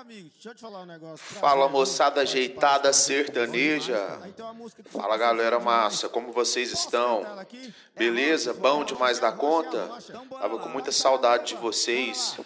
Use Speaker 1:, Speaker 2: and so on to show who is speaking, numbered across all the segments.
Speaker 1: amigo, deixa eu te falar um negócio.
Speaker 2: Fala moçada ajeitada sertaneja. Fala galera massa, como vocês estão? Beleza? Bom demais da conta? Tava com muita saudade de vocês.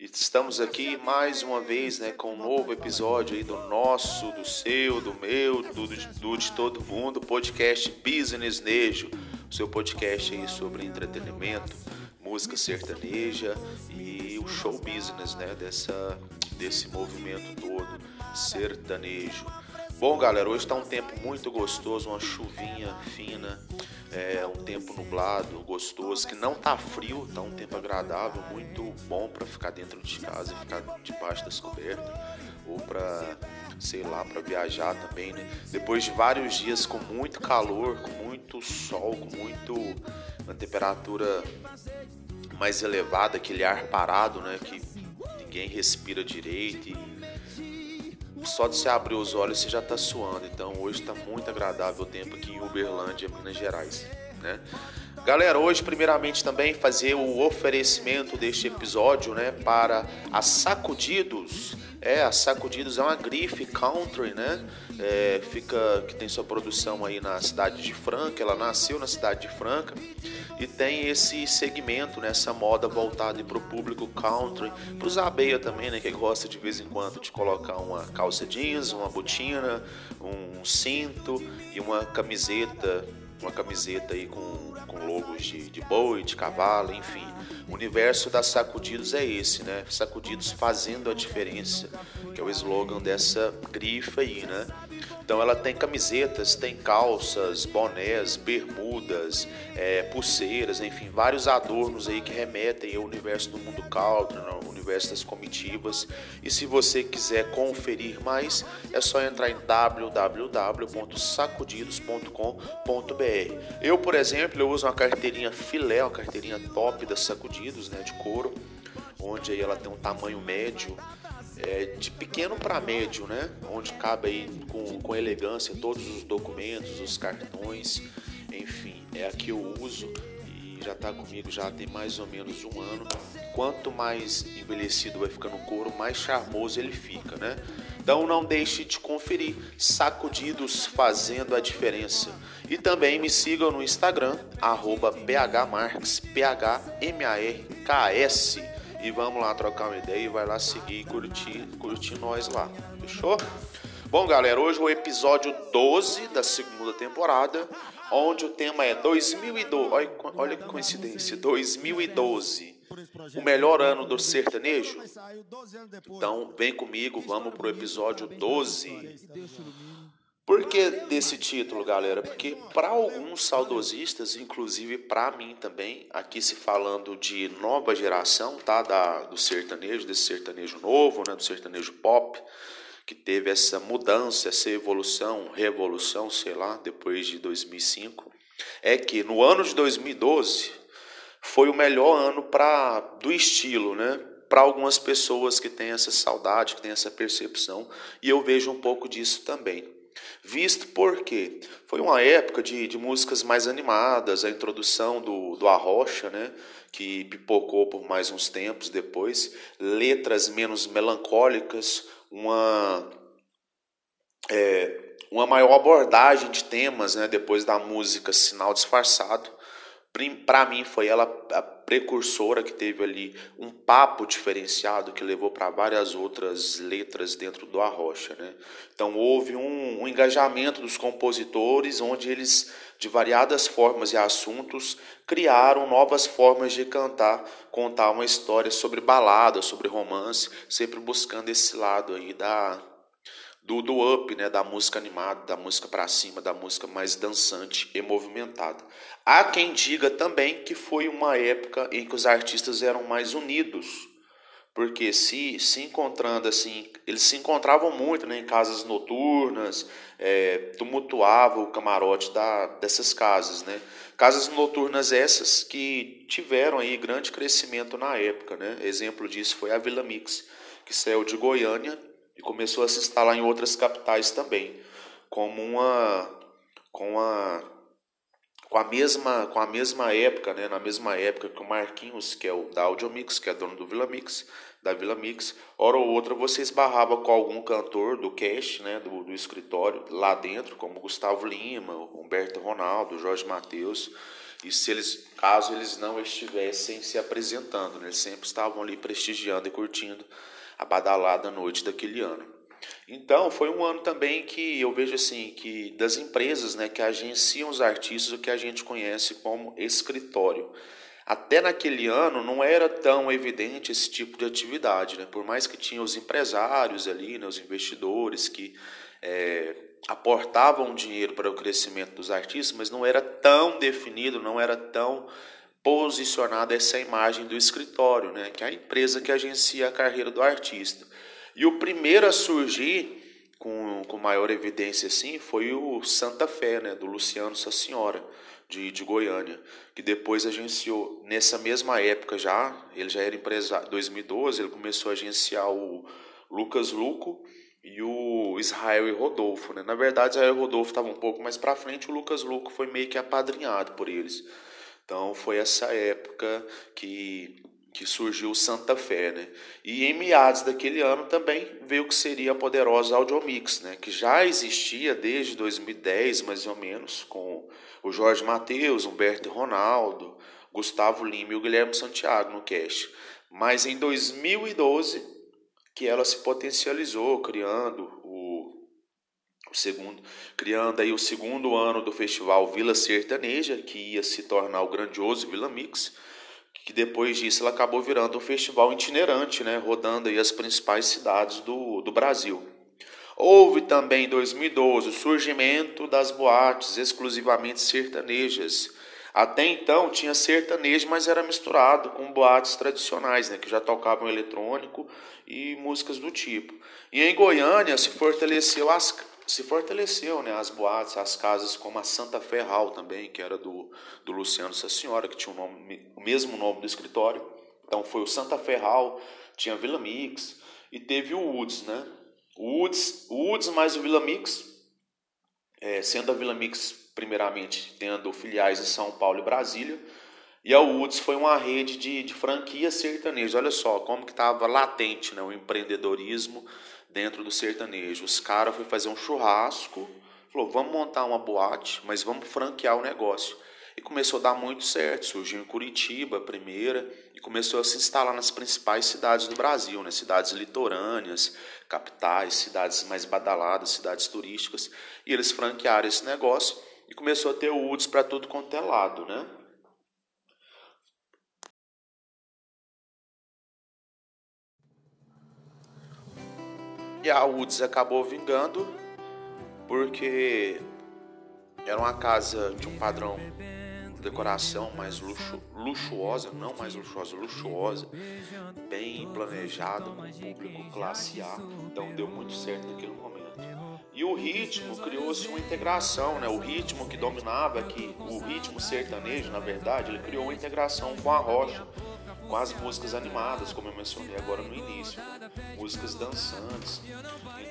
Speaker 2: Estamos aqui mais uma vez, né, com um novo episódio aí do nosso, do seu, do meu, do, do de todo mundo, podcast Business Nejo, o seu podcast aí sobre entretenimento, música sertaneja e o show business, né, dessa desse movimento todo sertanejo. Bom, galera, hoje está um tempo muito gostoso, uma chuvinha fina, é um tempo nublado, gostoso, que não tá frio, tá um tempo agradável, muito bom para ficar dentro de casa ficar debaixo das cobertas ou para sei lá, para viajar também, né? Depois de vários dias com muito calor, com muito sol, com muito uma temperatura mais elevada, aquele ar parado, né, que ninguém respira direito e só de você abrir os olhos você já está suando. Então hoje está muito agradável o tempo aqui em Uberlândia, Minas Gerais. Né? Galera, hoje primeiramente também fazer o oferecimento deste episódio né, para a Sacudidos é, a Sacudidos é uma grife country, né? É, fica que tem sua produção aí na cidade de Franca. Ela nasceu na cidade de Franca e tem esse segmento, né? Essa moda voltada para o público country, para os abeia também, né? Que gosta de vez em quando de colocar uma calça jeans, uma botina, um cinto e uma camiseta uma camiseta aí com, com logos de, de boi, de cavalo, enfim. O universo das sacudidos é esse, né? Sacudidos fazendo a diferença, que é o slogan dessa grifa aí, né? Então ela tem camisetas, tem calças, bonés, bermudas, é, pulseiras, enfim, vários adornos aí que remetem ao universo do mundo country, das comitivas. E se você quiser conferir mais, é só entrar em www.sacudidos.com.br. Eu, por exemplo, eu uso uma carteirinha filé, uma carteirinha top da Sacudidos, né, de couro, onde aí ela tem um tamanho médio é, de pequeno para médio, né? Onde cabe aí com, com elegância todos os documentos, os cartões, enfim, é a que eu uso já está comigo já tem mais ou menos um ano. Quanto mais envelhecido vai ficando o couro, mais charmoso ele fica, né? Então não deixe de conferir Sacudidos fazendo a diferença. E também me sigam no Instagram, arroba phmarks, P-H-M-A-R-K-S e vamos lá trocar uma ideia e vai lá seguir e curtir, curtir nós lá. Fechou? Bom, galera, hoje é o episódio 12 da segunda temporada, onde o tema é 2012. Olha, olha que coincidência, 2012. O melhor ano do sertanejo? Então, vem comigo, vamos pro episódio 12. Por que desse título, galera? Porque para alguns saudosistas, inclusive para mim também, aqui se falando de nova geração, tá? Da, do sertanejo, desse sertanejo novo, né? Do sertanejo pop, que teve essa mudança, essa evolução, revolução, sei lá, depois de 2005, é que no ano de 2012 foi o melhor ano para do estilo, né? Para algumas pessoas que têm essa saudade, que têm essa percepção, e eu vejo um pouco disso também. Visto porque foi uma época de, de músicas mais animadas, a introdução do, do Arrocha, né, que pipocou por mais uns tempos depois, letras menos melancólicas, uma, é, uma maior abordagem de temas né, depois da música Sinal Disfarçado. Para mim, foi ela a precursora que teve ali um papo diferenciado que levou para várias outras letras dentro do Arrocha. Né? Então houve um, um, engajamento dos compositores, onde eles, de variadas formas e assuntos, criaram novas formas de cantar, contar uma história sobre balada, sobre romance, sempre buscando esse lado aí da, do, do up, né, da música animada, da música para cima, da música mais dançante e movimentada. Há quem diga também que foi uma época em que os artistas eram mais unidos, porque se se encontrando assim, eles se encontravam muito né, em casas noturnas, é, tumultuava o camarote da, dessas casas, né? Casas noturnas essas que tiveram aí grande crescimento na época, né? Exemplo disso foi a Vila Mix, que saiu de Goiânia e começou a se instalar em outras capitais também, como uma com uma com a mesma com a mesma época, né, na mesma época que o Marquinhos, que é o da Audiomix, que é dono do Vila Mix, da Vila Mix, hora ou outra você esbarrava com algum cantor do cast, né, do, do escritório lá dentro, como Gustavo Lima, Humberto Ronaldo, Jorge Mateus, e se eles, caso eles não estivessem se apresentando, né, eles sempre estavam ali prestigiando e curtindo a badalada noite daquele ano. Então, foi um ano também que eu vejo assim, que das empresas né, que agenciam os artistas, o que a gente conhece como escritório. Até naquele ano não era tão evidente esse tipo de atividade, né? por mais que tinha os empresários ali, né, os investidores que é, aportavam dinheiro para o crescimento dos artistas, mas não era tão definido, não era tão posicionada essa imagem do escritório, né? que é a empresa que agencia a carreira do artista. E o primeiro a surgir com, com maior evidência assim foi o Santa Fé, né, do Luciano Senhora de, de Goiânia, que depois agenciou nessa mesma época já, ele já era empresário, 2012, ele começou a agenciar o Lucas Luco e o Israel e Rodolfo, né? Na verdade, Israel e Rodolfo estavam um pouco mais para frente, o Lucas Luco foi meio que apadrinhado por eles. Então foi essa época que que surgiu Santa Fé, né? E em meados daquele ano também veio o que seria a poderosa Audiomix, né? Que já existia desde 2010, mais ou menos, com o Jorge Mateus, Humberto Ronaldo, Gustavo Lima e o Guilherme Santiago no cast. Mas em 2012 que ela se potencializou, criando o segundo, criando aí o segundo ano do festival Vila Sertaneja, que ia se tornar o grandioso Vila Mix que depois disso ela acabou virando um festival itinerante, né, rodando aí as principais cidades do, do Brasil. Houve também em 2012 o surgimento das boates exclusivamente sertanejas. Até então tinha sertanejo, mas era misturado com boates tradicionais, né, que já tocavam eletrônico e músicas do tipo. E em Goiânia se fortaleceu as, se fortaleceu, né, as boates, as casas como a Santa Ferral também, que era do, do Luciano Senhora, que tinha o, nome, o mesmo nome do escritório. Então foi o Santa Ferral, tinha a Vila Mix e teve o Woods, né? O Woods, o Woods mais o Vila Mix, é, sendo a Vila Mix primeiramente tendo filiais em São Paulo e Brasília, e a Woods foi uma rede de, de franquias sertanejas. Olha só como que estava latente né, o empreendedorismo dentro do sertanejo. Os caras foram fazer um churrasco, falou, vamos montar uma boate, mas vamos franquear o negócio. E começou a dar muito certo, surgiu em Curitiba a primeira, e começou a se instalar nas principais cidades do Brasil, né? cidades litorâneas, capitais, cidades mais badaladas, cidades turísticas, e eles franquearam esse negócio e começou a ter UDS para tudo quanto é lado, né? E a UDS acabou vingando porque era uma casa de um padrão de decoração mais luxu, luxuosa, não mais luxuosa, luxuosa, bem planejada, com público classe A. Então deu muito certo naquele momento. E o ritmo criou-se uma integração, né? O ritmo que dominava aqui, o ritmo sertanejo, na verdade, ele criou uma integração com a rocha com as músicas animadas, como eu mencionei agora no início, músicas dançantes.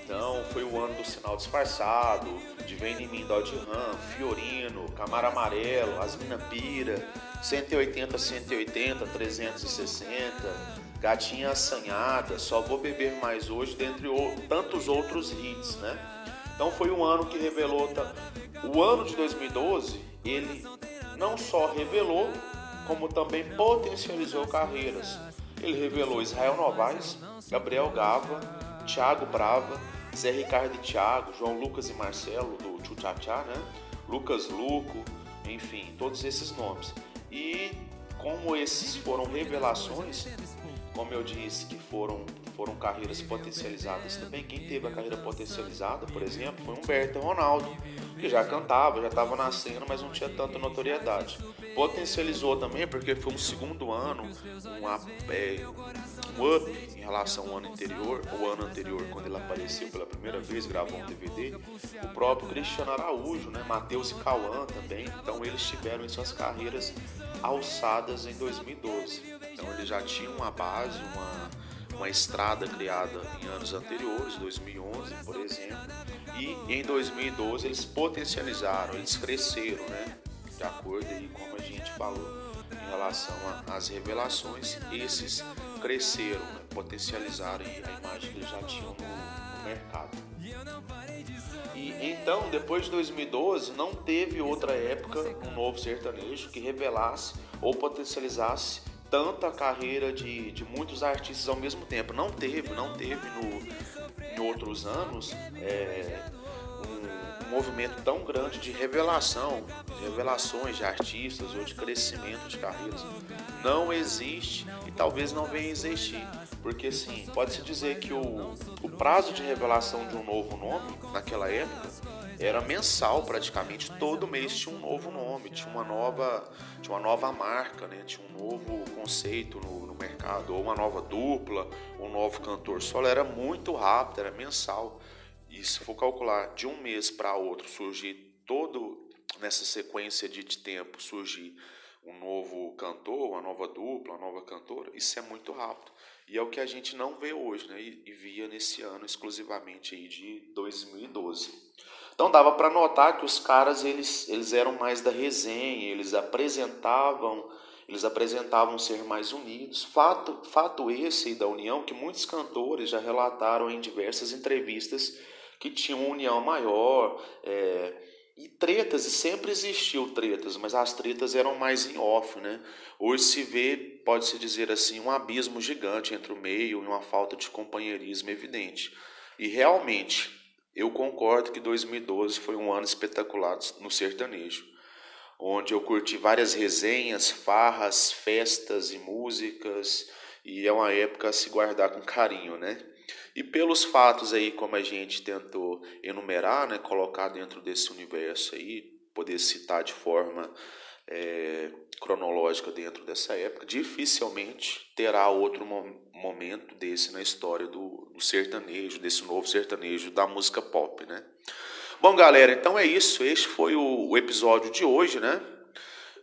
Speaker 2: Então foi o ano do Sinal Disfarçado, de Vem em Mim, Dodge Ram, Fiorino, Camara Amarelo, Asmina Pira, 180, 180, 360, Gatinha Assanhada, Só Vou Beber Mais Hoje, dentre tantos outros hits, né? Então foi um ano que revelou. O ano de 2012, ele não só revelou como também potencializou carreiras. Ele revelou Israel Novaes, Gabriel Gava, Thiago Brava, Zé Ricardo e Thiago, João Lucas e Marcelo do Tchutchá, né? Lucas Luco, enfim, todos esses nomes. E como esses foram revelações, como eu disse, que foram, foram carreiras potencializadas também. Quem teve a carreira potencializada, por exemplo, foi Humberto Ronaldo, que já cantava, já estava na cena, mas não tinha tanta notoriedade. Potencializou também porque foi um segundo ano, um, é, um up em relação ao ano anterior, o ano anterior, quando ele apareceu pela primeira vez, gravou um DVD. O próprio Cristiano Araújo, né, Matheus e Cauã também. Então eles tiveram em suas carreiras alçadas em 2012. Então eles já tinham uma base, uma, uma estrada criada em anos anteriores, 2011, por exemplo, e em 2012 eles potencializaram, eles cresceram, né? De acordo aí como a gente falou em relação às revelações, esses cresceram, né? potencializaram a imagem que já tinham no, no mercado. E então, depois de 2012, não teve outra época um novo sertanejo que revelasse ou potencializasse tanto a carreira de, de muitos artistas ao mesmo tempo. Não teve, não teve no, em outros anos é, movimento tão grande de revelação, de revelações de artistas ou de crescimento de carreiras. Não existe e talvez não venha a existir. Porque sim, pode-se dizer que o, o prazo de revelação de um novo nome naquela época era mensal praticamente, todo mês tinha um novo nome, tinha uma nova, tinha uma nova marca, né? tinha um novo conceito no, no mercado, ou uma nova dupla, um novo cantor solo, era muito rápido, era mensal. E se for calcular de um mês para outro surgir todo nessa sequência de tempo surgir um novo cantor, uma nova dupla, uma nova cantora, isso é muito rápido. E é o que a gente não vê hoje, né? E, via nesse ano exclusivamente aí de 2012. Então dava para notar que os caras eles, eles eram mais da resenha, eles apresentavam, eles apresentavam ser mais unidos. Fato, fato esse da união que muitos cantores já relataram em diversas entrevistas que tinham uma união maior, é, e tretas, e sempre existiu tretas, mas as tretas eram mais em off, né? Hoje se vê, pode-se dizer assim, um abismo gigante entre o meio e uma falta de companheirismo evidente. E realmente, eu concordo que 2012 foi um ano espetacular no sertanejo, onde eu curti várias resenhas, farras, festas e músicas, e é uma época a se guardar com carinho, né? E pelos fatos aí, como a gente tentou enumerar, né, colocar dentro desse universo aí, poder citar de forma é, cronológica dentro dessa época, dificilmente terá outro momento desse na história do, do, sertanejo, desse novo sertanejo da música pop, né? Bom, galera, então é isso. Este foi o, o episódio de hoje, né?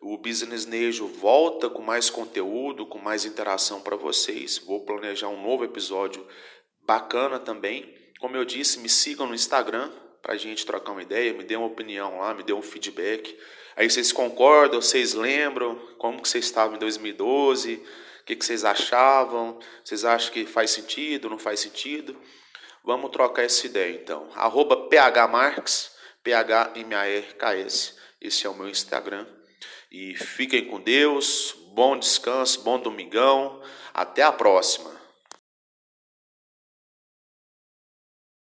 Speaker 2: O Business Nejo volta com mais conteúdo, com mais interação para vocês. Vou planejar um novo episódio bacana também. Como eu disse, me sigam no Instagram para a gente trocar uma ideia, me dê uma opinião lá, me dê um feedback. Aí vocês concordam, vocês lembram como que vocês estavam em 2012, o que, que vocês achavam, vocês acham que faz sentido, não faz sentido? Vamos trocar essa ideia então. Arroba phmarks, P-H-M-A-R-K-S. Esse é o meu Instagram. E fiquem com Deus, bom descanso, bom domingão. Até a próxima.